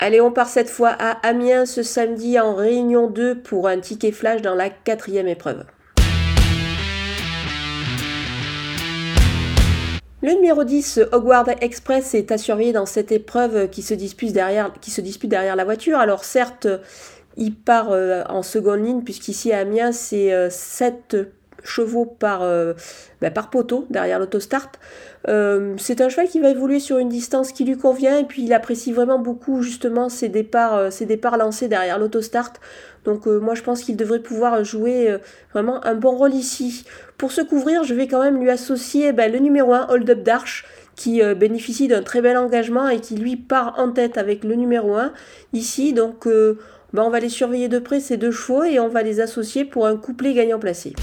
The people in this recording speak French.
Allez, on part cette fois à Amiens ce samedi en réunion 2 pour un ticket flash dans la quatrième épreuve. Le numéro 10, Hogwarts Express, est à surveiller dans cette épreuve qui se dispute derrière, la voiture. Alors certes, il part euh, en seconde ligne puisqu'ici à Amiens, c'est 7 euh, chevaux par, euh, ben, par poteau derrière l'autostart. Euh, c'est un cheval qui va évoluer sur une distance qui lui convient et puis il apprécie vraiment beaucoup justement ses départs, euh, départs lancés derrière l'autostart. Donc moi je pense qu'il devrait pouvoir jouer vraiment un bon rôle ici. Pour se couvrir, je vais quand même lui associer ben, le numéro 1, Hold Up Darch, qui bénéficie d'un très bel engagement et qui lui part en tête avec le numéro 1 ici. Donc ben, on va les surveiller de près ces deux chevaux et on va les associer pour un couplet gagnant placé.